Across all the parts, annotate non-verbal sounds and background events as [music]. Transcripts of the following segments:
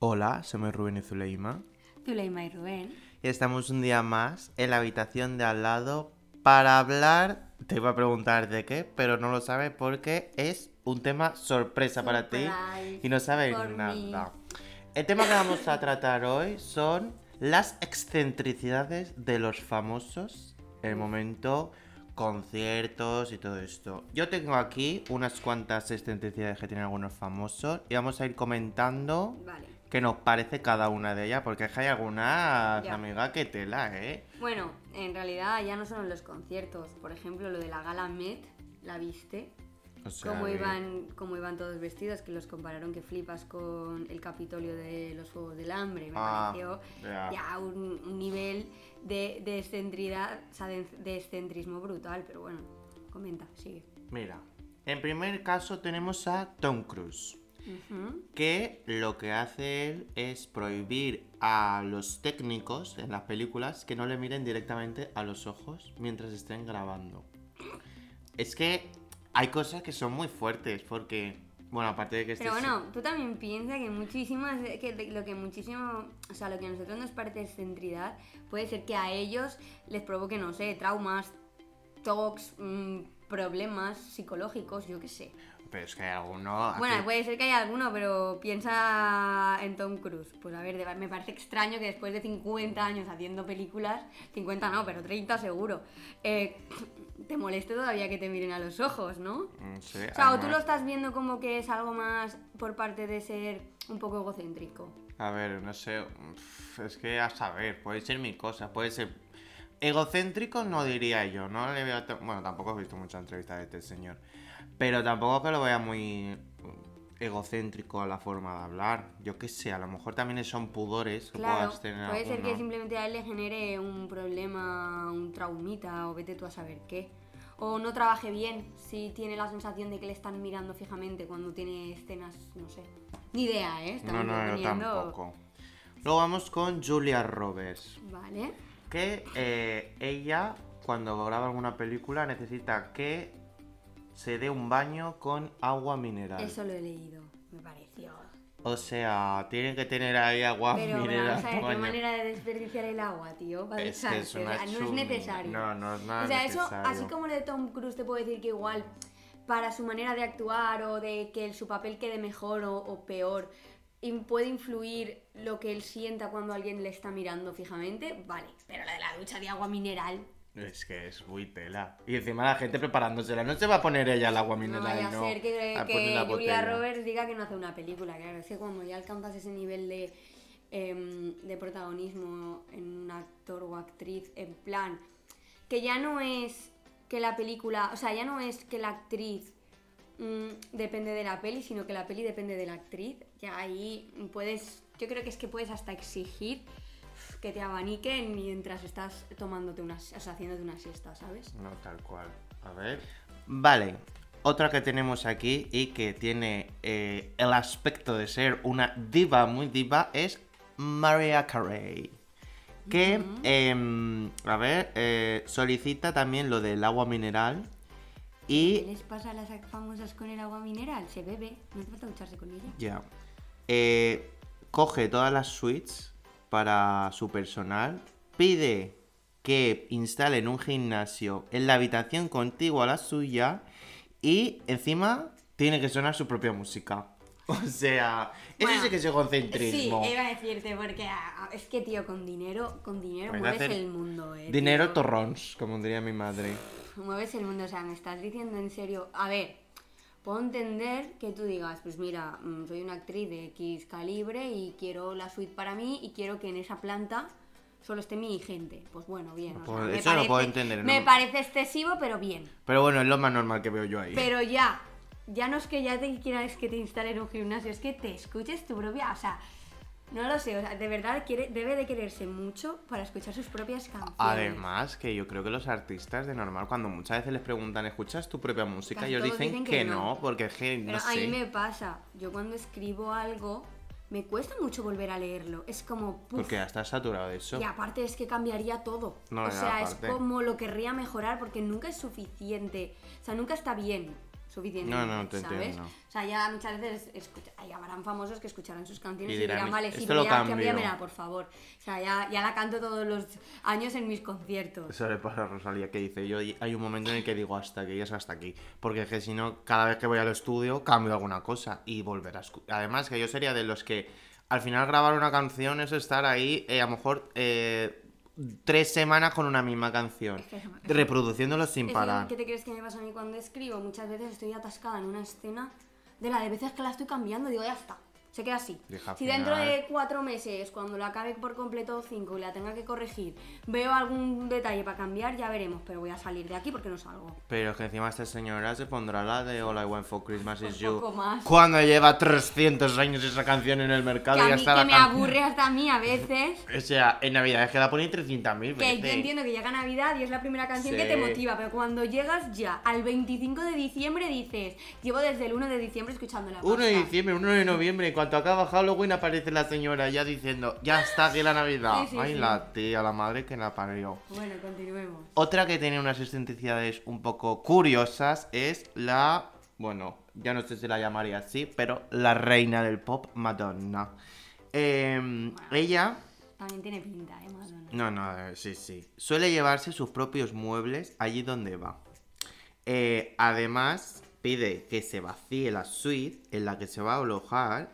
Hola, somos Rubén y Zuleima. Zuleima y Rubén. Y estamos un día más en la habitación de al lado para hablar. Te iba a preguntar de qué, pero no lo sabes porque es un tema sorpresa para ti y no sabes nada. El tema que vamos a tratar hoy son las excentricidades de los famosos en el momento conciertos y todo esto. Yo tengo aquí unas cuantas excentricidades que tienen algunos famosos y vamos a ir comentando Vale. Qué nos parece cada una de ellas, porque es que hay algunas, Ya. amiga, que tela, ¿eh? Bueno, en realidad ya no solo en los conciertos. Por ejemplo, lo de la gala Met, ¿la viste? O sea, Cómo que- iban, cómo iban todos vestidos, que los compararon que flipas con el Capitolio de los Juegos del Hambre. Me Ah, pareció ya. ya un, un nivel de, de excentridad, o sea, de, de excentrismo brutal. Pero bueno, comenta, sigue. Mira, en primer caso tenemos a Tom Cruise. Que lo que hace él es prohibir a los técnicos en las películas que no le miren directamente a los ojos mientras estén grabando. Es que hay cosas que son muy fuertes porque, bueno, aparte de que este Pero bueno, tú también piensas que muchísimas, que lo que muchísimo, o sea, lo que a nosotros nos parece excentridad, puede ser que a ellos les provoque, no sé, traumas, tocs, mm, problemas psicológicos, yo qué sé. Pero es que hay alguno... Bueno, aquí- puede ser que haya alguno, pero piensa en Tom Cruise. Pues a ver, me parece extraño que después de 50 años haciendo películas, 50 no, pero 30 seguro, eh, te moleste todavía que te miren a los ojos, ¿no? no sé, O sea, o tú lo estás viendo como que es algo más por parte de ser un poco egocéntrico. A ver, no sé, es que a saber, puede ser mi cosa, puede ser... Egocéntrico no diría yo, no le veo... ta- Bueno, tampoco he visto muchas entrevistas de este señor, pero tampoco que lo vea muy egocéntrico a la forma de hablar. Yo qué sé, a lo mejor también son pudores que Claro, puedas tener puede ser que simplemente a él le genere un problema, un traumita, o vete tú a saber qué. O no trabaje bien si tiene la sensación de que le están mirando fijamente cuando tiene escenas, no sé. Ni idea, ¿eh? No, Estamos no, yo proponiendo- tampoco. Luego vamos con Julia Roberts. Vale. que eh, ella cuando graba alguna película necesita que se dé un baño con agua mineral. Eso lo he leído, me pareció. O sea, tiene que tener ahí agua Pero, pero mineral. a ver, qué manera de desperdiciar el agua, tío, para Es que es una sea, no es necesario. No, no es nada O sea, eso, así como lo de Tom Cruise, te puedo decir que igual para su manera de actuar o de que su papel quede mejor o, o peor, puede influir lo que él sienta cuando alguien le está mirando fijamente, vale. Pero la de la ducha de agua mineral, Es que es muy tela. Y encima la gente preparándosela. No se va a poner ella el agua no mineral. vaya a no, ser que, a que Julia. Roberts diga que no hace una película, claro. Es que cuando ya alcanzas ese nivel de, em, de protagonismo en un actor o actriz, en plan, que ya no es que la película, o sea, ya no es que la actriz mm, depende de la peli, sino que la peli depende de la actriz, ya ahí puedes, yo creo que es que puedes hasta exigir que te abaniquen mientras estás tomándote una, o sea, haciéndote una siesta, ¿sabes? No, tal cual. A ver. Vale. Otra que tenemos aquí y que tiene eh, el aspecto de ser una diva muy diva es Mariah Carey. Que, em, a ver, eh, solicita también lo del agua mineral. ¿Qué Y les pasa a las famosas con el agua mineral? Se bebe, no hace falta ducharse con ella. ya. eh, coge todas las suites para su personal. Pide que instalen un gimnasio en la habitación contigua a la suya. Y encima tiene que sonar su propia música. [laughs] O sea, eso Bueno, sí que es egocentrismo. Sí, iba a decirte, porque ah, es que, tío, con dinero, con dinero que mueves el mundo, eh. Dinero tío. torrons, como diría mi madre. Mueves el mundo, o sea, me estás diciendo en serio. A ver, puedo entender que tú digas, pues mira, mm, soy una actriz de X calibre y quiero la suite para mí y quiero que en esa planta solo esté mi gente. Pues bueno, bien. o sea, Pues me eso lo parece- puedo entender, Me ¿no? parece excesivo, pero bien. Pero bueno, es lo más normal que veo yo ahí. Pero ya, ya no es que ya te quieras que te instalen un gimnasio, es que te escuches tu propia, o sea, no lo sé, o sea, de verdad quiere, debe de quererse mucho para escuchar sus propias canciones. Además, que yo creo que los artistas de normal, cuando muchas veces les preguntan, ¿escuchas tu propia música? Casi ellos dicen, dicen que, que no, no. porque es que Pero no a mí sé. me pasa, yo cuando escribo algo, me cuesta mucho volver a leerlo, es como, Porque ya estás saturado de eso. y aparte es que cambiaría todo. No, o sea, aparte. es como lo querría mejorar porque nunca es suficiente, o sea, nunca está bien suficiente. No, no, te ¿sabes? entiendo. O sea, ya muchas veces escucha- habrán famosos que escucharán sus canciones Y y, dirán, vale, sí, "Esto pero lo ya cambio". cámbiamela, por favor. O sea, ya, ya la canto todos los años en mis conciertos. Eso le pasa a Rosalía que dice, yo hay un momento en el que digo hasta aquí, es hasta aquí. Porque es que si no, cada vez que voy al estudio cambio alguna cosa y volver a escuchar. Además que yo sería de los que al final grabar una canción es estar ahí eh, a lo mejor eh, tres semanas con una misma canción. Reproduciéndolo sin parar. ¿Qué te crees que me pasa a mí cuando escribo? Muchas veces estoy atascada en una escena de la de veces que la estoy cambiando, digo, ya está. Se queda así. Deja si dentro final. de cuatro meses, cuando la acabe por completo cinco y la tenga que corregir, veo algún detalle para cambiar, ya veremos. Pero voy a salir de aquí porque no salgo. Pero es que encima esta señora se pondrá la de All I Want for Christmas is [laughs] You. más. Cuando lleva 300 años esa canción en el mercado Que y a mí que la me aburre hasta a mí a veces. [laughs] O sea, en Navidad es que la ponen 300.000 Que veces. yo entiendo que llega Navidad y es la primera canción que te motiva, pero cuando llegas ya al 25 de diciembre dices, llevo desde el 1 de diciembre escuchando la 1 de pasta". diciembre, 1 de noviembre, cuanto acaba Halloween aparece la señora ya diciendo, ya está aquí la Navidad. Sí, sí, Ay, sí. la tía, la madre que la parió. Bueno, continuemos. Otra que tiene unas excentricidades un poco curiosas es la, bueno, ya no sé si la llamaría así, pero la reina del pop, Madonna. Em, ella También tiene pinta, ¿eh? Madonna. No, no, eh, sí, sí. Suele llevarse sus propios muebles allí donde va. Eh, además, pide que se vacíe la suite en la que se va a alojar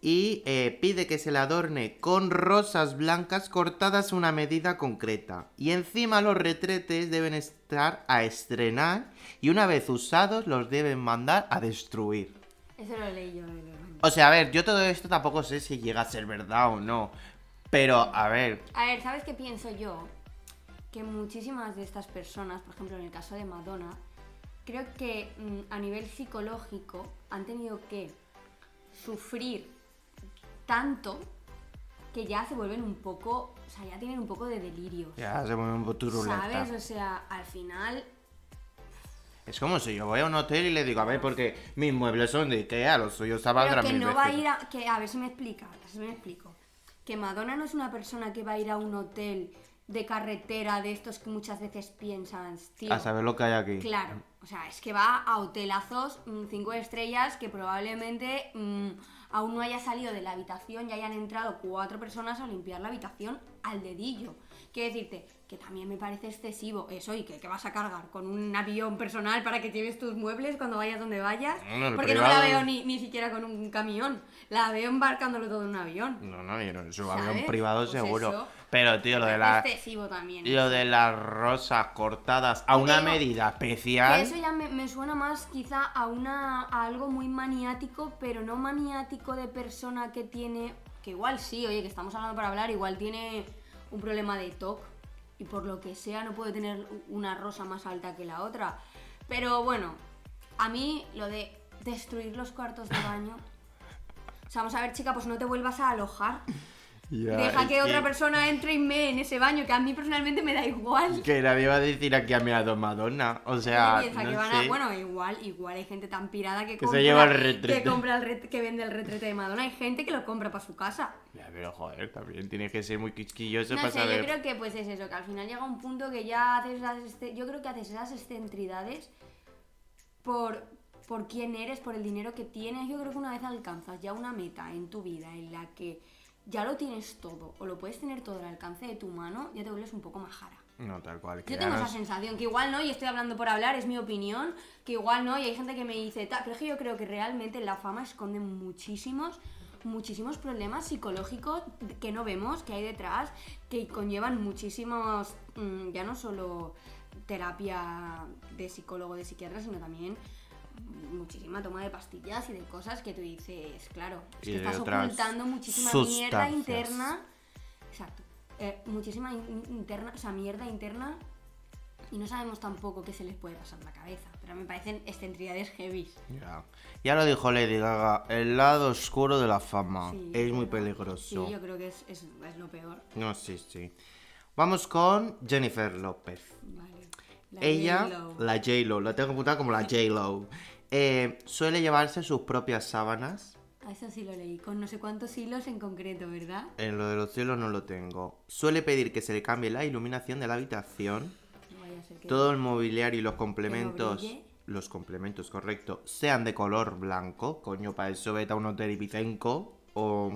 y eh, pide que se le adorne con rosas blancas cortadas a una medida concreta. Y encima los retretes deben estar a estrenar y una vez usados los deben mandar a destruir. Eso lo leí yo. lo- O sea, a ver, yo todo esto tampoco sé si llega a ser verdad o no. Pero, a ver, A ver, ¿sabes qué pienso yo? Que muchísimas de estas personas, por ejemplo en el caso de Madonna, creo que mm, a nivel psicológico han tenido que sufrir tanto que ya se vuelven un poco, o sea, ya tienen un poco de delirio. ya se pone un poco turulenta. ¿Sabes? O sea, al final Es como si yo voy a un hotel y le digo, a ver, porque mis muebles son de Ikea, los suyos Pero valdrán que mil no va a ir a. Que, a ver si me explica, a ver si me explico. Que Madonna no es una persona que va a ir a un hotel de carretera de estos que muchas veces piensan, tío. A saber lo que hay aquí. Claro, o sea, es que va a hotelazos 5 estrellas que probablemente mm, aún no haya salido de la habitación y hayan entrado cuatro personas a limpiar la habitación al dedillo. Quiero decirte que también me parece excesivo eso y que, que vas a cargar con un avión personal para que lleves tus muebles cuando vayas donde vayas. No, porque no me la privado- veo ni, ni siquiera con un camión, la veo embarcándolo todo en un avión. No, no, yo no, su avión privado Pues seguro. eso. Pero, tío, lo de la... excesivo también. Lo de las rosas cortadas a una Pero- medida Que especial. eso ya me, me suena más quizá a una a algo muy maniático, pero no maniático de persona que tiene, que igual sí, oye, que estamos hablando para hablar, igual tiene un problema de TOC y por lo que sea no puede tener una rosa más alta que la otra. Pero bueno, a mí lo de destruir los cuartos de baño... O sea, vamos a ver, chica, pues no te vuelvas a alojar. Ya, Deja que otra persona entre y me en ese baño, que a mí personalmente me da igual. Que nadie va a decir aquí a meado Madonna. O sea, no que van a- sé. bueno, igual, igual hay gente tan pirada que, Que se compra, lleva el retrete. que compra el ret- que vende el retrete de Madonna. Hay gente que lo compra para su casa. Ya, pero joder, también tiene que ser muy quisquilloso No para sé, saber. yo creo que pues es eso, que al final llega un punto que ya haces esas, este- yo creo que haces esas excentridades por, por quién eres, por el dinero que tienes. Yo creo que una vez alcanzas ya una meta en tu vida en la que ya lo tienes todo o lo puedes tener todo al alcance de tu mano, ya te vuelves un poco majara. No, tal cual. que Yo tengo esa es- sensación, que igual no, y estoy hablando por hablar, es mi opinión, que igual no, y hay gente que me dice, tal, pero es que yo creo que realmente la fama esconde muchísimos, muchísimos problemas psicológicos que no vemos, que hay detrás, que conllevan muchísimos, mm, ya no solo terapia de psicólogo, de psiquiatra, sino también muchísima toma de pastillas y de cosas que tú dices, claro, es Y que estás ocultando muchísima mierda interna. Exacto. Eh, muchísima in- interna, o sea, mierda interna y no sabemos tampoco qué se les puede pasar en la cabeza, pero me parecen excentridades heavy. Ya. Ya lo dijo Lady Gaga, el lado oscuro de la fama. Sí, es muy peligroso. Sí, yo creo que es, es- es lo peor. No, sí, sí. Vamos con Jennifer López. Vale. La Ella, la J-Lo, la tengo apuntada como la J-Lo. Eh, suele llevarse sus propias sábanas. Ah, Eso sí lo leí, con no sé cuántos hilos en concreto, ¿verdad? En lo de los cielos no lo tengo. Suele pedir que se le cambie la iluminación de la habitación. No vaya a ser que- Todo el mobiliario y los complementos brille. los complementos, correcto, sean de color blanco. Coño, para eso vete a un hotel ibicenco. O.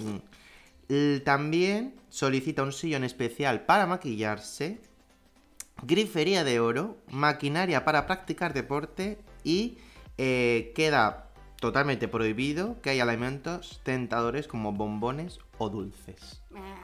También solicita un sillón especial para maquillarse, grifería de oro, maquinaria para practicar deporte y eh, queda totalmente prohibido que haya alimentos tentadores como bombones o dulces.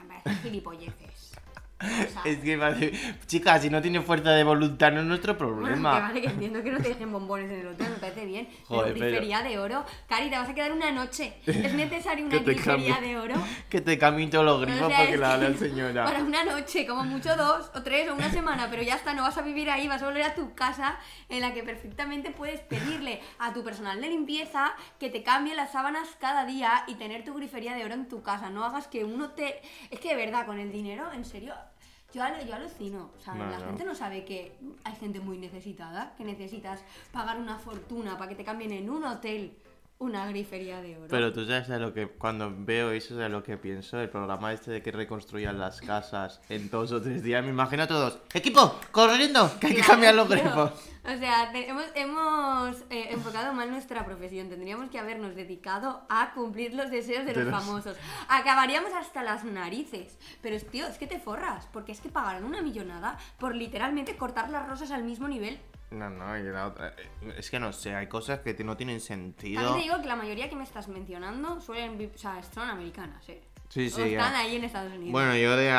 Parecen gilipolleces. [laughs] Es que, vale, chicas, si no tiene fuerza de voluntad no es nuestro Bueno, que problema. vale, que entiendo que no te dejen bombones en el hotel, me parece bien. [laughs] Joder, pero grifería de oro. Cari, te vas a quedar una noche. ¿Es [laughs] necesario una grifería de oro? Que te cambien todos los grifos O sea, es la que la señora. Para una noche, como mucho dos o tres o una semana, pero ya está, no vas a vivir ahí, vas a volver a tu casa en la que perfectamente puedes pedirle a tu personal de limpieza que te cambie las sábanas cada día y tener tu grifería de oro en tu casa. No hagas que uno te... Es que de verdad, con el dinero, en serio... Yo, yo alucino, o sea, No, la no. gente no sabe que hay gente muy necesitada, que necesitas pagar una fortuna para que te cambien en un hotel una grifería de oro. Pero tú sabes de lo que, cuando veo eso, de lo que pienso, el programa este de que reconstruyan las casas en dos o tres días, me imagino a todos, equipo, corriendo, que hay que Claro, cambiar los grifos. O sea, te- hemos, hemos eh, enfocado mal nuestra profesión. Tendríamos que habernos dedicado a cumplir los deseos de De los los- famosos. Acabaríamos hasta las narices. Pero, es, tío, es que te forras. Porque es que pagarán una millonada por literalmente cortar las rosas al mismo nivel. No, no, y la otra, eh, es que no sé, hay cosas que no tienen sentido. También te digo que la mayoría que me estás mencionando suelen o sea, son americanas, ¿eh? Sí, O sí, están ya. ahí en Estados Unidos. Bueno, yo de,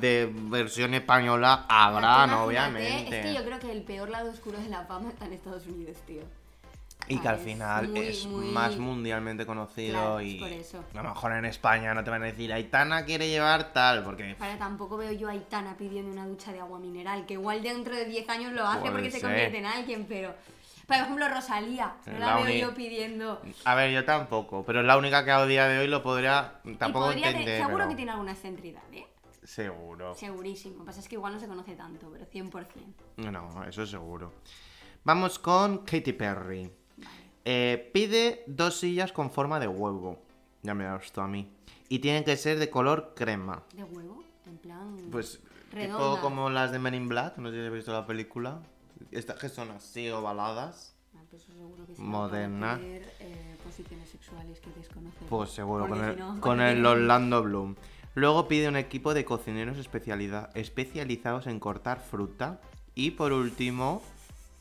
de versión española habrá, no, obviamente. Es que yo creo que el peor lado oscuro de la fama está en Estados Unidos, tío. Y que al es final muy, es muy- más mundialmente conocido Claro, es y por eso. a lo mejor en España no te van a decir Aitana quiere llevar tal, porque Vale, tampoco veo yo a Aitana pidiendo una ducha de agua mineral, que igual dentro de 10 años lo hace Puede porque se convierte en alguien, pero... Por ejemplo, Rosalía, no Es la, veo yo pidiendo... A ver, yo tampoco, pero es la única que a día de hoy lo podría tampoco podría entender. seguro pero- que tiene alguna excentricidad, ¿eh? Seguro. Segurísimo. Lo que pasa es que igual no se conoce tanto, pero 100%. No, eso seguro. Vamos con Katy Perry. Eh, pide dos sillas con forma de huevo. Ya me da esto a mí. Y tienen que ser de color crema. ¿De huevo? En plan... Pues tipo Redondas. como las de Men in Black, no sé si habéis visto la película. Estas que son así ovaladas. Ah, pues seguro que será Moderna. tener, eh, posiciones sexuales que desconocemos. Pues seguro, Porque con si [laughs] el. Orlando Bloom. Luego pide un equipo de cocineros especialidad, especializados en cortar fruta. Y por último,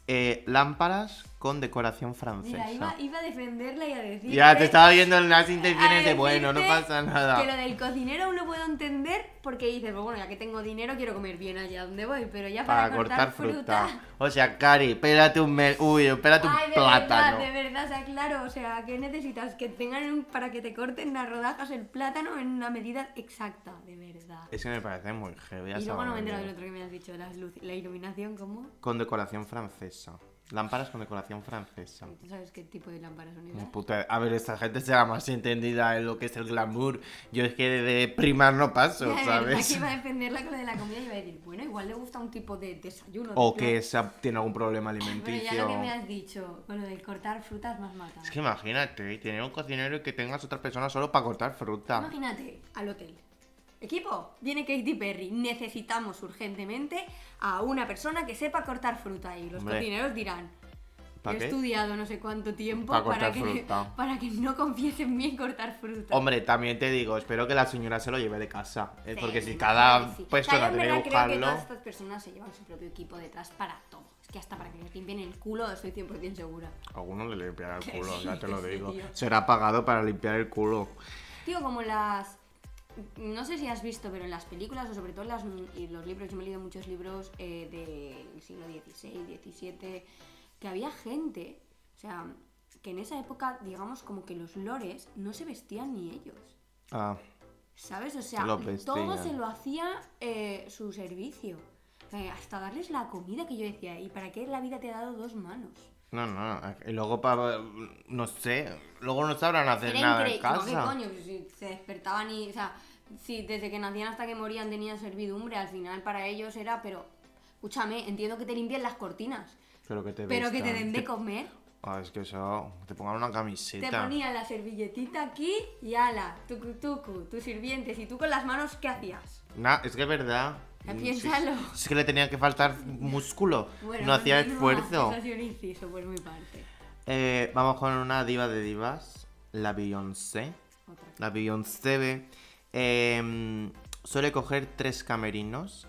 eh, lámparas con decoración francesa. Mira, iba, iba a defenderla y a decir... Ya, te estaba viendo en las intenciones de bueno, no pasa nada. Que lo del cocinero aún lo puedo entender porque dices, pues bueno, ya que tengo dinero quiero comer bien allá donde voy, pero ya para, Para cortar fruta. fruta... O sea, Cari, pélate un mel... Uy, un Ay, de plátano. verdad, de verdad, o sea, claro, o sea, ¿qué necesitas? Que tengan un- para que te corten las rodajas el plátano en una medida exacta, de verdad. Es que me parece muy heavy. Y luego no me viendo. del otro que me has dicho, las luz- la iluminación, ¿cómo? Con decoración francesa. Lámparas con decoración francesa. ¿Tú sabes qué tipo de lámparas son esas? Puta, a ver, esta gente será más entendida en lo que es el glamour. Yo es que de primar no paso, [laughs] Ya, ¿sabes? que iba a defenderla con lo de la comida y iba a decir, bueno, igual le gusta un tipo de desayuno. O de que esa- tiene algún problema Bueno, alimenticio. ya lo que me has dicho, con lo de cortar frutas más mata. Es que imagínate, tener un cocinero y que tengas otra persona solo para cortar fruta. Imagínate, al hotel. Equipo, viene Katy Perry. Necesitamos urgentemente a una persona que sepa cortar fruta. Y los Hombre. cocineros dirán: ¿Pa He qué? estudiado no sé cuánto tiempo Pa para, cortar que, fruta. [laughs] para que no confíes en mí en cortar fruta. Hombre, también te digo, espero que la señora se lo lleve de casa. ¿eh? Sí, Porque si cada sí. persona O sea, yo en tiene que verdad creo que buscarlo. todas estas personas se llevan su propio equipo detrás para todo. Es que hasta para que les limpien el culo estoy 100% segura. Algunos le limpiará el Que culo, sí, ya te lo sí, digo. tío. Será pagado para limpiar el culo. Tío, como las. No sé si has visto, pero en las películas o sobre todo en las, y los libros, yo me he leído muchos libros eh, del siglo XVI, XVII, que había gente, o sea, que en esa época, digamos, como que los lores no se vestían ni ellos. Ah, ¿Sabes? O sea, todo se lo hacía eh, su servicio. Eh, hasta darles la comida que yo decía, ¿y para qué la vida te ha dado dos manos? no, no. Y luego para. No sé. Luego no sabrán hacer Era nada en increíble. ¿Qué casa. coño? Si se despertaban y. O sea, si desde que nacían hasta que morían tenían servidumbre, al final para ellos era, pero. Escúchame, entiendo que te limpien las cortinas, Pero que te pero que te den de comer. Ah, es que eso, te pongan una Te camiseta. ponían la servilletita aquí y ala, tucu tucu, tus sirvientes. ¿Y tú con las manos qué hacías? Nah, es que es verdad. Mm, piénsalo. Es que le tenía que faltar músculo. Bueno, no hacía continúa. esfuerzo. Eso ha sido un inciso por mi parte. Eh, vamos con una diva de divas, la Beyoncé. Otra. La Beyoncé eh, suele coger tres camerinos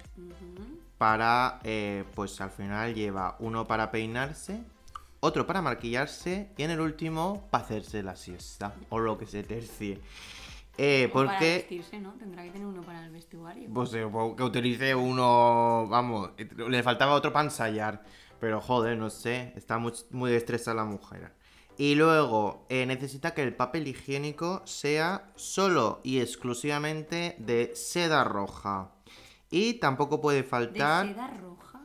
para, eh, pues al final lleva uno para peinarse, otro para maquillarse y en el último para hacerse la siesta o lo que se tercie. Eh, O Para porque, vestirse, ¿no? Tendrá que tener uno para el vestuario. pues eh, que utilice uno, vamos, eh, le faltaba otro para ensayar, pero joder, no sé, está muy, muy estresada la mujer. Y luego eh, necesita que el papel higiénico sea solo y exclusivamente de seda roja. Y tampoco puede ¿De faltar... seda roja?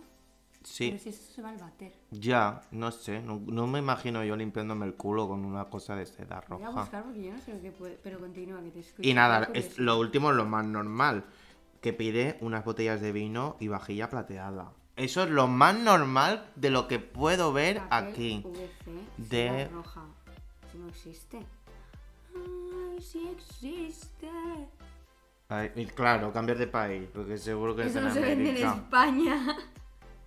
Sí. Pero si eso se va al bater. Ya, no sé, no, no me imagino yo limpiándome el culo con una cosa de seda Voy a roja. buscar porque yo no sé lo que puede. Pero continúa, que te escucho. Y nada, es, lo último es lo más normal, que pide unas botellas de vino y vajilla plateada. Eso es lo más normal de lo que puedo ver Papel aquí. VC, De- roja. Eso no existe. Ay, sí existe. Ay, y claro, cambiar de país, porque seguro que es Eso en no se vende en. España. [laughs]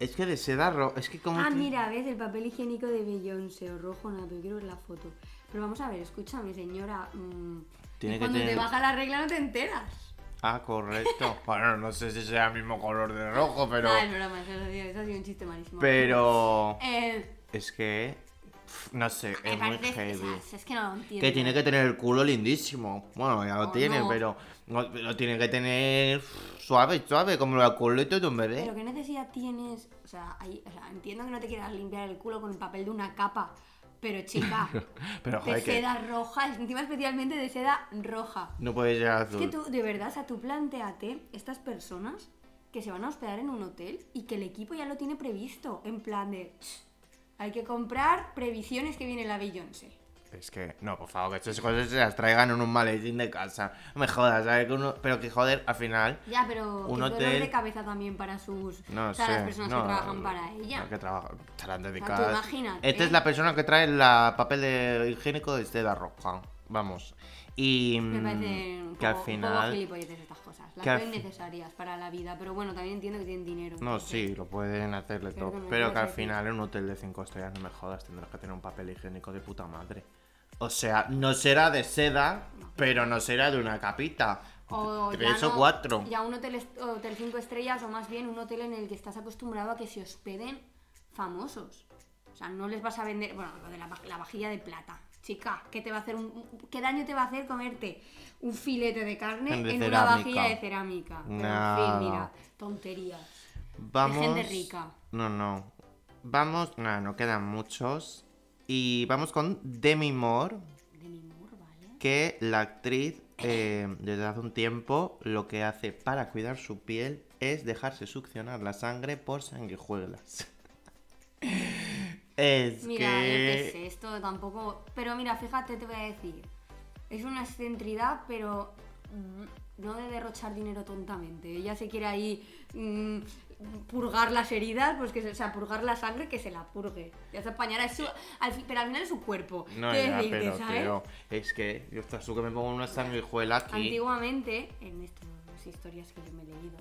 Es que de seda roja, es que como... Ah, mira, ves el papel higiénico de Beyoncé o rojo, nada, pero quiero ver la foto. Pero vamos a ver, escúchame, señora. mm, Tiene que cuando tener- te baja la regla no te enteras. Ah, correcto. [laughs] bueno, no sé si sea el mismo color de rojo, pero... Ah, es broma, eso, eso ha sido un chiste malísimo. Pero... Eh, Es que... No sé, es muy parece- heavy. o sea, es que no lo entiendo. Que tiene que tener el culo lindísimo. Bueno, ya lo O tiene, no. pero lo tiene que tener suave, suave, como el culito de un bebé. Pero qué necesidad tienes, o sea, hay- o sea, entiendo que no te quieras limpiar el culo con el papel de una capa, pero chica, [laughs] Pero de joder, que seda roja, encima especialmente de seda roja. no puede ser Es azul. que tú, de verdad, o sea, tú planteate estas personas que se van a hospedar en un hotel y que el equipo ya lo tiene previsto, en plan de, "Ch, hay que comprar previsiones que viene la Beyoncé. Es que, no, por favor, que estas cosas se las traigan en un maletín de casa. No me jodas, ¿sabes? Que uno- Pero que joder, al final. Ya, pero Un qué dolor hotel- de cabeza también para sus, No o sea, sé. las personas no, que trabajan para ella. Que trabajan, estarán dedicadas. imagínate. Esta es la persona que trae la papel de higiénico de seda roja. Vamos. Y. Me mm, parece un que al un final. poco. Las veo innecesarias para la vida, pero bueno, también entiendo que tienen dinero. No, entonces- sí, lo pueden hacerle todo. Pero que al final en un hotel de 5 estrellas, no me jodas, tendrás que tener un papel higiénico de puta madre. O sea, no será de seda, pero no será de una capita. O Tres o no- cuatro. Ya un hotel, hotel 5 estrellas o más bien un hotel en el que estás acostumbrado a que se hospeden famosos. O sea, no les vas a vender, bueno, lo de la, la vajilla de plata. Chica, ¿qué te va a hacer un, qué daño te va a hacer comerte un filete de carne De en una vajilla de cerámica? Pero, en fin, mira, tonterías. Vamos. gente rica. No, no. Vamos. No, no quedan muchos. Y vamos con Demi Moore, De mi Moore, ¿vale? que la actriz eh, desde hace un tiempo lo que hace para cuidar su piel es dejarse succionar la sangre por sanguijuelas. [laughs] es Mira, yo qué que... sé, esto tampoco. Pero mira, fíjate, te voy a decir. Es una excentridad, pero no de derrochar dinero tontamente. Ella se quiere ahí mm, purgar las heridas, pues que se, o sea, purgar la sangre, que se la purgue. Ya se apañará, es su, al pero al final es su cuerpo. No, ¿Qué ya, decirte, pero, ¿sabes? tío, es que yo estás tú que me pongo una sanguijuela aquí. Antiguamente, en estas historias que yo me he leído,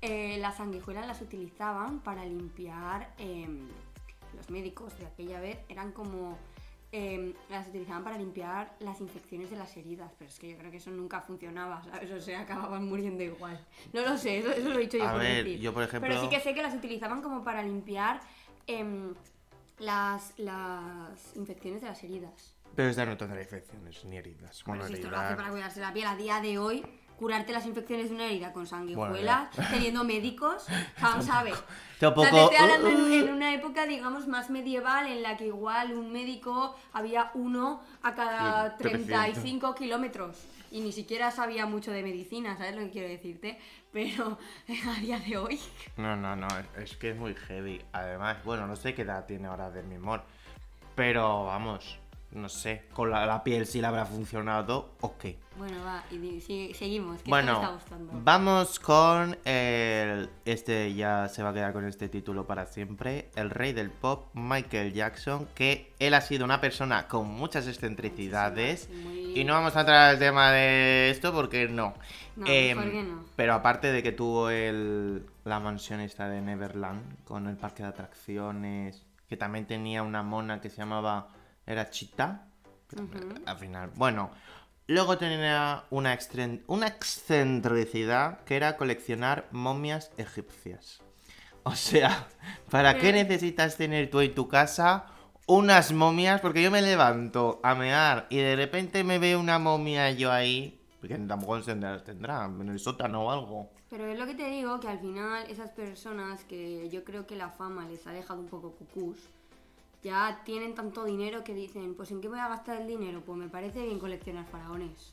eh, las sanguijuelas las utilizaban para limpiar. em, los médicos de aquella vez eran como. em, las utilizaban para limpiar las infecciones de las heridas, pero es que yo creo que eso nunca funcionaba, ¿sabes? O sea, acababan muriendo igual. No lo sé, eso, eso lo he dicho yo A por ver, decir. yo, por ejemplo- Pero sí que sé que las utilizaban como para limpiar em, las, las infecciones de las heridas. Pero esta no tendrá infecciones ni heridas. Bueno, si esto lo hace para cuidarse la piel a día de hoy, curarte las infecciones de una herida con sanguijuelas, Bueno, teniendo médicos, vamos a ver. Tampoco- O sea, te estoy hablando en, en una época, digamos, más medieval, en la que igual un médico había uno a cada Sí, 35 kilómetros. Y ni siquiera sabía mucho de medicina, ¿sabes lo que quiero decirte? Pero [laughs] a día de hoy... No, no, no, es, es que es muy heavy. Además, bueno, no sé qué edad tiene ahora Demi Moore. Pero vamos, no sé, con la, la piel si le habrá funcionado o qué. Bueno, va, y sigue- seguimos, que me está Bueno, gustando. vamos con el... Este ya se va a quedar con este título para siempre. El rey del pop, Michael Jackson, que él ha sido una persona con muchas excentricidades. Muy- Y no vamos a entrar al tema de esto porque no. No, Em, que no. Pero aparte de que tuvo el, la mansión esta de Neverland, con el parque de atracciones, que también tenía una mona que se llamaba... ¿Era Chita? Al final. Bueno, luego tenía una, una excentricidad que era coleccionar momias egipcias. O sea, [laughs] ¿para qué necesitas tener tú en tu casa unas momias? Porque yo me levanto a mear y de repente me veo una momia yo ahí, porque tampoco las tendrá, en el sótano o algo. Pero es lo que te digo, que al final esas personas que yo creo que la fama les ha dejado un poco cucús, ya tienen tanto dinero que dicen, pues ¿en qué voy a gastar el dinero? Pues me parece bien coleccionar faraones.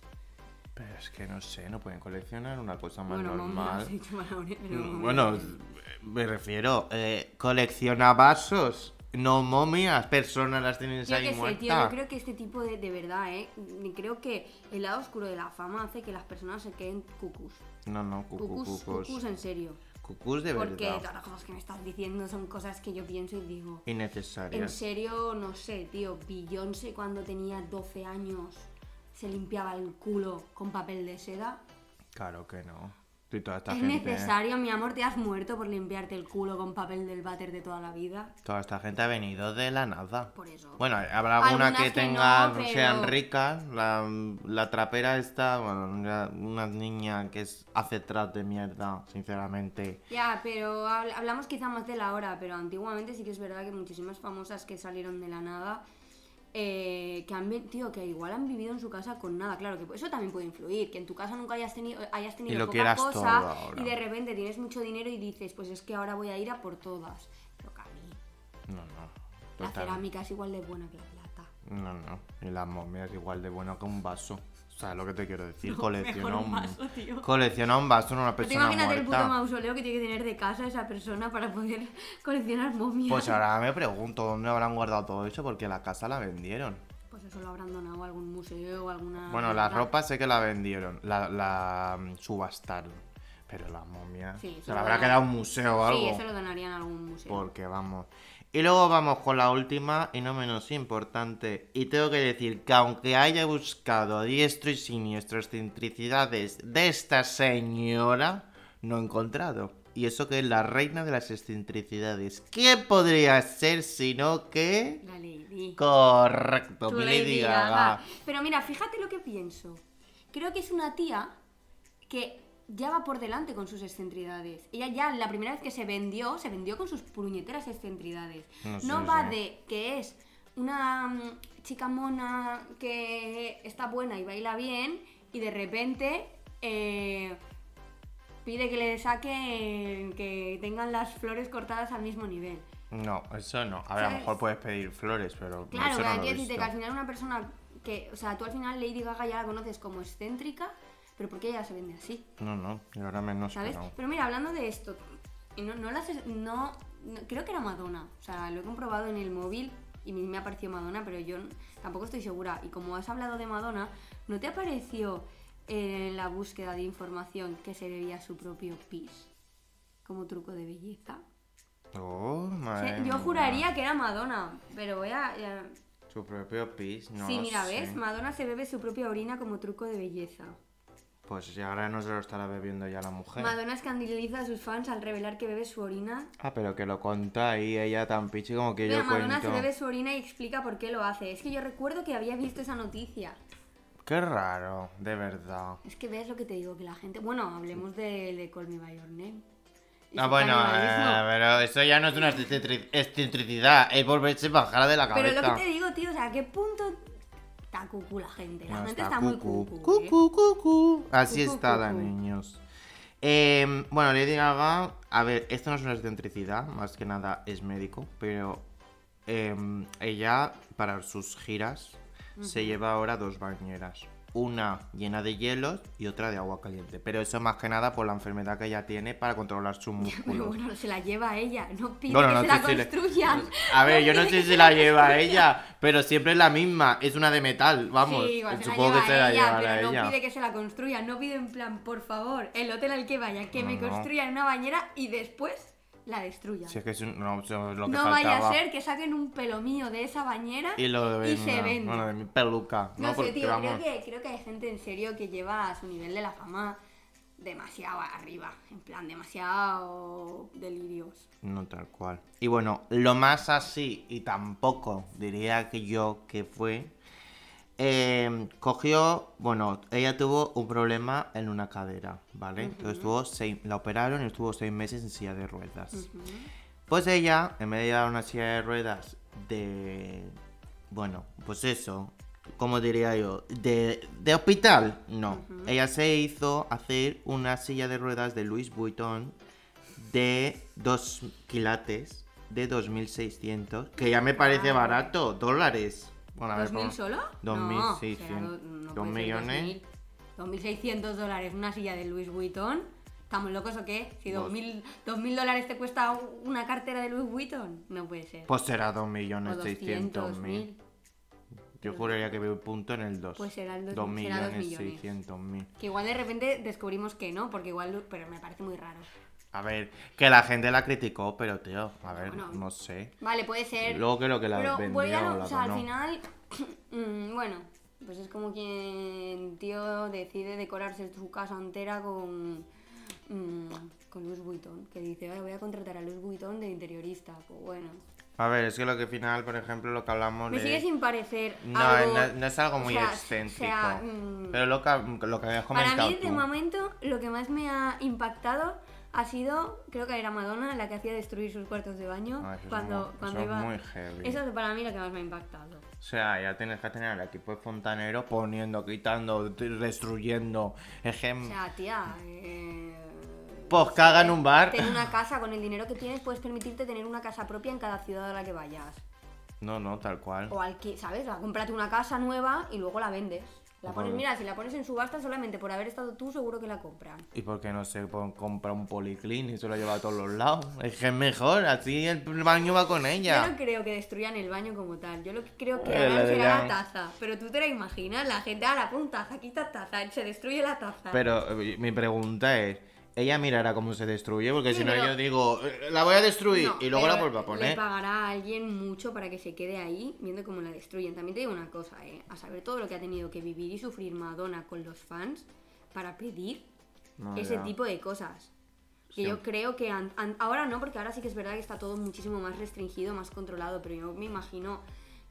Pero es que no sé, no pueden coleccionar una cosa más bueno, normal. he dicho faraones, pero... Mm, Bueno, me refiero, eh, colecciona vasos, no momias, personas las tienes Yo ahí sé, muertas. tío, yo creo que este tipo de, de verdad, ¿eh? Creo que el lado oscuro de la fama hace que las personas se queden cucús. No, no, cucú, Cucús, cucús. cucús en serio. Cucús de Porque verdad. todas las cosas que me estás diciendo son cosas que yo pienso y digo... En Innecesarias. serio, no sé, tío. Beyoncé cuando tenía 12 años se limpiaba el culo con papel de seda. Claro que no. Y toda esta ¿Es gente. necesario, mi amor? ¿Te has muerto por limpiarte el culo con papel del váter de toda la vida? Toda esta gente ha venido de la nada. Por eso. Bueno, habrá alguna Algunas que que tenga, no, pero- sean ricas. La, la trapera esta, bueno, una, una niña que es, hace trap de mierda, sinceramente. Ya, pero habl- hablamos quizá más de la hora, pero antiguamente sí que es verdad que muchísimas famosas que salieron de la nada, eh, que han, tío, que igual han vivido en su casa con nada, claro, que eso también puede influir, que en tu casa nunca hayas tenido, hayas tenido lo poca cosa y de repente tienes mucho dinero y dices, pues es que ahora voy a ir a por todas. Pero No, no. la cerámica es igual de buena que la plata. No, no. Y la momia es igual de buena que un vaso. O sea, lo que te quiero decir. [laughs] No, colecciona un vaso, tío. Colecciona un vaso en una ¿No te persona imaginas el puto muerta. mausoleo que tiene que tener de casa esa persona para poder [laughs] coleccionar momias? Pues ahora me pregunto dónde habrán guardado todo eso porque la casa la vendieron. Pues eso lo habrán donado a algún museo o alguna... Bueno, la ropa sé que la vendieron, la, la mm, subastaron. Pero la momia Sí, se le lo habrá quedado un museo o algo. Sí, eso lo donarían a algún museo. Porque vamos. Y luego vamos con la última y no menos importante. Y tengo que decir que aunque haya buscado a diestro y siniestro excentricidades de esta señora, no he encontrado. Y eso que es la reina de las excentricidades. ¿Qué podría ser sino que... La Lady. Correcto, mi Lady Gaga. Pero mira, fíjate lo que pienso. Creo que es una tía que ya va por delante con sus excentridades. Ella ya la primera vez que se vendió, se vendió con sus puñeteras excentridades. No va sí. de que es una mm, chica mona que está buena y baila bien y de repente eh, pide que le saquen que tengan las flores cortadas al mismo nivel. No, eso no. A ver, a lo mejor puedes pedir flores, pero Claro, eso no lo que al final una persona que, o sea, tú al final Lady Gaga ya la conoces como excéntrica, pero porque ella se vende así, No, no, y ahora menos ¿sabes? Pero mira, hablando de esto, no, no, las, no, no- creo que era Madonna, o sea, lo he comprobado en el móvil y me ha parecido Madonna, pero yo tampoco estoy segura. Y como has hablado de Madonna, ¿no te apareció en la búsqueda de información que se bebía su propio pis como truco de belleza? Oh, O sea, madre yo mía. juraría que era Madonna, pero voy a... ya- Su propio pis, no sí, mira, sé. ¿ves? Madonna se bebe su propia orina como truco de belleza. Pues si ahora no se lo estará bebiendo ya la mujer. Madonna escandaliza a sus fans al revelar que bebe su orina. Ah, pero que lo conta ahí ella tan pichi como que Mira, yo Madonna cuento. se bebe su orina y explica por qué lo hace. Es que yo recuerdo que había visto esa noticia. Qué raro, de verdad. Es que ves lo que te digo, que la gente... Bueno, hablemos de, de Call Me By Your Name. Y Ah, bueno, eh, pero eso ya no es una excentri- excentricidad, es volverse bajada de la Pero cabeza. lo que te digo, tío, o sea, ¿a qué punto está cucu la gente? La No, gente está, muy cucu. ¿eh? Cucú, cucú. Así está, cucú. niños. Eh, bueno, Lady Gaga, a ver, esto no es una excentricidad, más que nada es médico, pero eh, ella para sus giras se lleva ahora dos bañeras. Una llena de hielos y otra de agua caliente. Pero eso más que nada por la enfermedad que ella tiene para controlar sus [laughs] Pero músculos. bueno, se la lleva ella, no pide que no se la sé si le- construyan. A ver, yo no sé si se la lleva ella, pero siempre es la misma. Es una de metal, vamos. Sí, igual se la Supongo lleva que se la ella, pero no ella. pide que se la construyan, no pide en plan, por favor, el hotel al que vaya, que me No, no. construyan una bañera y después la destruyan. Si es que es un- no, eso es lo que no vaya faltaba. a ser que saquen un pelo mío de esa bañera Y lo de y se venda. Bueno, de mi peluca. No, No, sé, porque tío, vamos. creo que, creo que hay gente en serio que lleva a su nivel de la fama demasiado arriba, en plan, demasiado delirios. No tal cual. Y bueno, lo más así, y tampoco diría que yo que fue, eh, cogió, bueno, ella tuvo un problema en una cadera, ¿vale? Entonces estuvo seis, la operaron y estuvo seis meses en silla de ruedas. Pues ella, en vez de llevar una silla de ruedas de... Bueno, pues eso, como diría yo? De, de hospital, no. Ella se hizo hacer una silla de ruedas de Louis Vuitton de 2 quilates de 2.600, que ya me parece barato, dólares. Bueno, a ver, ¿Dos mil ¿cómo- solo? 2.600. No, será do- no. 2.000. 2.600 dólares una silla de Louis Vuitton. ¿Estamos locos o qué? Si Dos. 2.000 2.000 dólares te cuesta una cartera de Louis Vuitton, no puede ser. Pues será o 2.600.000. 200.000. Yo juraría que veo un punto en el 2. Pues será el dos- será dos millones. 2.600.000. Que igual de repente descubrimos que no, porque igual, pero me parece muy raro. A ver, que la gente la criticó, pero tío, a ver, no sé. Vale, puede ser. Luego creo que la pero vendió voy a o la o sea, al final, [clears throat] mm, bueno, pues es como quien, tío, decide decorarse su casa entera con, mm, con Louis Vuitton, que dice, "Ay, voy a contratar a Louis Vuitton de interiorista, pues bueno. A ver, es que lo que al final, por ejemplo, lo que hablamos Me de... sigue sin parecer No, algo... no, no es algo o muy sea, excéntrico. o sea, mm, Pero lo que, lo que habías Para comentado mí, de tú. momento, lo que más me ha impactado ha sido, creo que era Madonna, la que hacía destruir sus cuartos de baño Ah, eso es cuando, muy- cuando eso es iba... muy heavy. Eso es para mí lo que más me ha impactado. O sea, ya tienes que tener el equipo de fontanero poniendo, quitando, destruyendo. Es que... O sea, tía... eh, Pues que hagan un bar. Tener una casa, con el dinero que tienes, puedes permitirte tener una casa propia en cada ciudad a la que vayas. No, no, tal cual. O alqui, ¿sabes? O sea, cómprate una casa nueva y luego la vendes. La pones, mira, si la pones en subasta solamente por haber estado tú, seguro que la compran. ¿Y por qué no se compra un policlín y se lo lleva a todos los lados? Es que es mejor, así el baño va con Yo ella. no creo que destruyan el baño como tal. Yo lo que creo que Eh, harán le será la taza. Pero tú te la imaginas, la gente, ahora pon taza, quita taza, se destruye la taza. Pero eh, mi pregunta es, ella mirará cómo se destruye, porque Sí, si no pero- yo digo, "Eh, la voy a destruir No, y luego la vuelvo a Le poner. pagará a alguien mucho para que se quede ahí viendo cómo la destruyen. También te digo una cosa, ¿eh? A saber todo lo que ha tenido que vivir y sufrir Madonna con los fans para pedir No, ese ya. tipo de cosas. Que Sí. yo creo que an- an- ahora no, porque ahora sí que es verdad que está todo muchísimo más restringido, más controlado, pero yo me imagino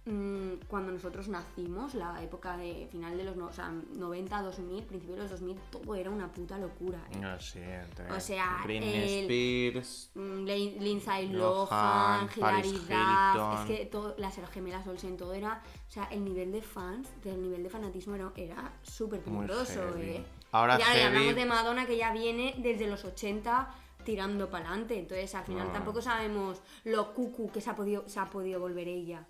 mm, cuando nosotros nacimos, la época de final de los no- o sea, 90, 2000, principio de los 2000, todo era una puta locura. ¿eh? No sé, entre O sea, Britney el- Spears, Mm, Lin- Lindsay Lohan, Hilary Duff, es que todo, las gemelas Olsen, todo era, o sea, el nivel de fans, el nivel de fanatismo era, era súper peligroso, eh. Ahora ya heavy- hablamos de Madonna que ya viene desde los 80 tirando para adelante, entonces al final No. tampoco sabemos lo cucu que se ha podido, se ha podido volver ella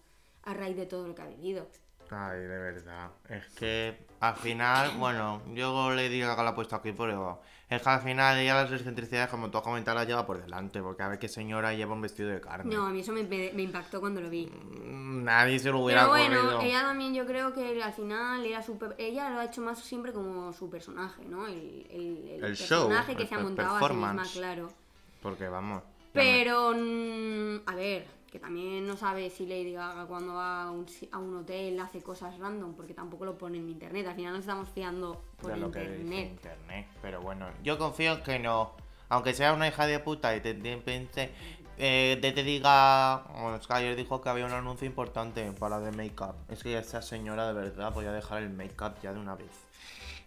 a raíz de todo lo que ha vivido. Ay, de verdad. Es que al final, [clears throat] bueno, yo le digo que la he puesto aquí, pero es que al final ella las excentricidades, como tú has comentado, las lleva por delante. Porque a ver qué señora lleva un vestido de carne. No, a mí eso me, impactó cuando lo vi. Mm, Nadie se lo hubiera Pero bueno, ocurrido. ella también yo creo que al final era su ella lo ha hecho más siempre como su personaje, ¿no? El, el, el El show, personaje que se ha montado a sí misma, claro. Porque vamos. Pero, mm, a ver, que también no sabe si Lady Gaga cuando va a un, a hotel hace cosas random, porque tampoco lo pone en internet. Al final nos estamos fiando por de lo que dice internet. Pero bueno, yo confío en que no. Aunque sea una hija de puta y te, te eh, te, te diga. Bueno, es que ayer dijo que había un anuncio importante para de make-up. Es que esa señora de verdad podía dejar el make-up ya de una vez.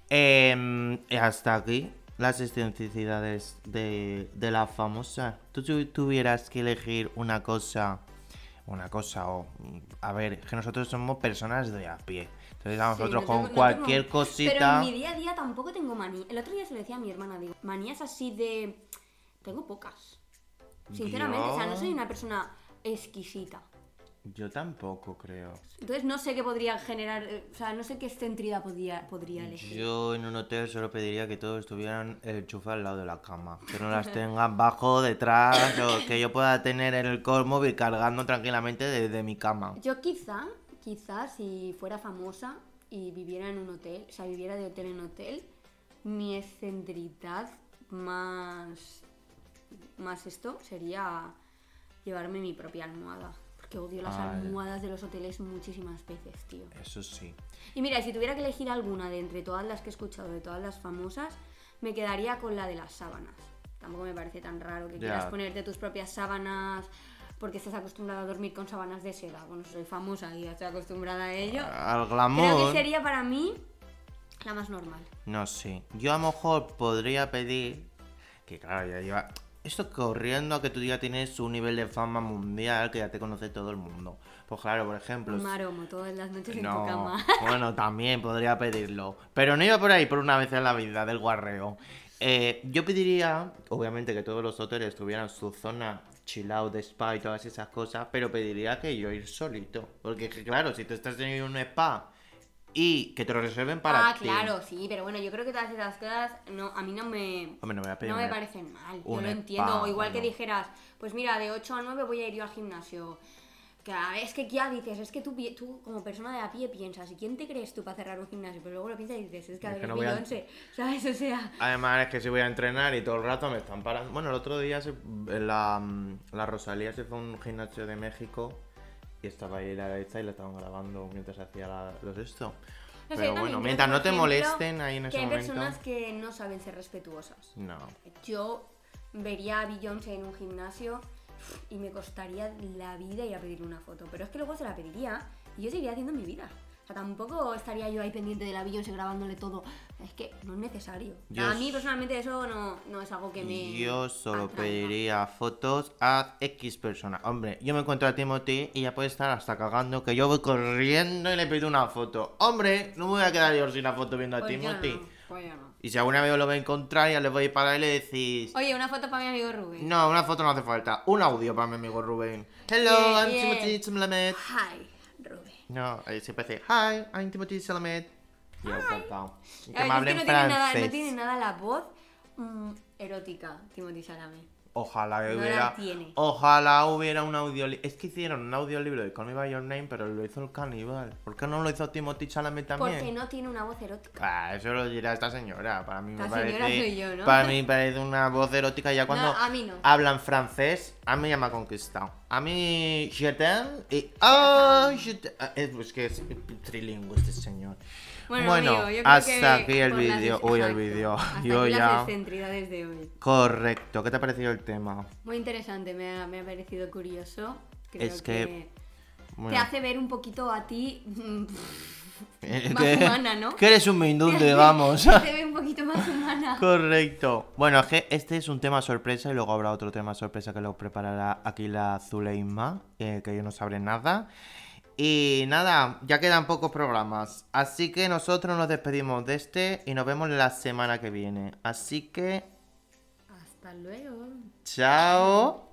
Em, hasta aquí las excentricidades de, de la famosa. Tú tu- tuvieras que elegir una cosa. Una cosa, o. A ver, que nosotros somos personas de a pie. Entonces, a nosotros no con tengo- no cualquier tengo- cosita. Pero en mi día a día tampoco tengo manía. El otro día se lo decía a mi hermana, digo, manías así de... Tengo pocas. Sinceramente, o sea, no Yo- soy una persona exquisita. Yo tampoco creo. Entonces no sé qué podría generar, eh, o sea, no sé qué excentridad podría, podría elegir. Yo en un hotel solo pediría que todos estuvieran enchufados al lado de la cama. Que no las [laughs] tengan bajo, detrás, o que yo pueda tener en el móvil cargando tranquilamente desde mi cama. Yo quizá, quizá si fuera famosa y viviera en un hotel, o sea, viviera de hotel en hotel, mi excentridad más, más esto sería llevarme mi propia almohada. Porque odio las Ah, almohadas de los hoteles muchísimas veces, tío. Eso sí. Y mira, si tuviera que elegir alguna de entre todas las que he escuchado, de todas las famosas, me quedaría con la de las sábanas. Tampoco me parece tan raro que quieras ponerte tus propias sábanas porque estás acostumbrada a dormir con sábanas de seda. Bueno, soy famosa y ya estoy acostumbrada a ello. Al Creo glamour. que sería para mí la más normal. No sé. Yo a lo mejor podría pedir. Que claro, ya lleva. Esto corriendo a que tú ya tienes un nivel de fama mundial que ya te conoce todo el mundo. Pues claro, por ejemplo. Un maromo todas las noches en tu No, cama. [laughs] bueno, también podría pedirlo. Pero no iba por ahí por una vez en la vida del guarreo. Eh, yo pediría, obviamente, que todos los hoteles tuvieran su zona chill out de spa y todas esas cosas, pero pediría que yo ir solito. Porque que, claro, si tú estás en un spa y que te lo reserven para ah, ti. claro, sí, pero bueno, yo creo que todas esas cosas no, a mí no me, Hombre, no pedir no me parecen mal. Yo lo entiendo. O igual que dijeras, pues mira, de 8 a 9 voy a ir yo al gimnasio. Que a- es que ya dices, es que tú, tú como persona de a pie piensas, ¿y quién te crees tú para cerrar un gimnasio? Pero luego lo piensas y dices, es que a ver, no a- ¿sabes? [laughs] O sea, Además es que si voy a entrenar y todo el rato me están parando. Bueno, el otro día se- la, mm, la Rosalía se fue a un gimnasio de México y estaba ahí la esta y la estaban grabando mientras hacía la- los esto. no sé, Pero bueno, mientras por no te ejemplo, molesten ahí en que ese hay momento. personas que no saben ser respetuosas. No. Yo vería a Beyoncé en un gimnasio y me costaría la vida ir a pedirle una foto. Pero es que luego se la pediría y yo seguiría haciendo mi vida. O sea, tampoco estaría yo ahí pendiente de la Beyoncé grabándole todo. Es que no es necesario. Yo a mí personalmente eso no, no es algo que me. Yo solo pediría fotos a X persona. Hombre, yo me encuentro a Timothy y ya puede estar hasta cagando que yo voy corriendo y le pido una foto. Hombre, no me voy a quedar yo sin la foto viendo a Pues Timothy. no, pues no. Y si alguna vez os lo voy a encontrar, ya le voy a ir para él y le decís... Oye, una foto para mi amigo Rubén. No, una foto no hace falta. Un audio para mi amigo Rubén. Hello, Bien, I'm bien. Timothy. Hi. No, ahí siempre dice, Hi, I'm Timothy Chalamet. Yo, encantado. Y Que me es hable que en no tiene, nada, francés. no tiene nada la voz mm, erótica, Timothy Chalamet. Ojalá No la hubiera. tiene. Ojalá hubiera un audiolibro. Es que hicieron un audiolibro de Call Me By Your Name, pero lo hizo el caníbal. ¿Por qué no lo hizo Timothy Chalamet también? Porque no tiene una voz erótica. Ah, eso lo dirá esta señora. Para mí me Esta parece. señora soy yo, ¿no? Para mí me parece una voz erótica ya cuando a mí no. hablan francés. A mí ya me ha conquistado. A mí, t'aime y. ¡Oh! Ah, Es pues que es trilingüe este señor. Bueno, amigo, yo creo hasta que aquí el vídeo. Uy, el vídeo. Yo aquí ya. las excentridades de hoy. Correcto. ¿Qué te ha parecido el tema? Muy interesante, me ha, me ha parecido curioso. Creo Es que, te Bueno. hace ver un poquito a ti [laughs] más que- humana, ¿no? Que eres un mindunde, vamos. [laughs] te ve un poquito más humana. Correcto. Bueno, es que este es un tema sorpresa y luego habrá otro tema sorpresa que lo preparará aquí la Zuleima, eh, que yo no sabré nada. Y nada, ya quedan pocos programas. Así que nosotros nos despedimos de este y nos vemos la semana que viene. Así que, Hasta luego. chao.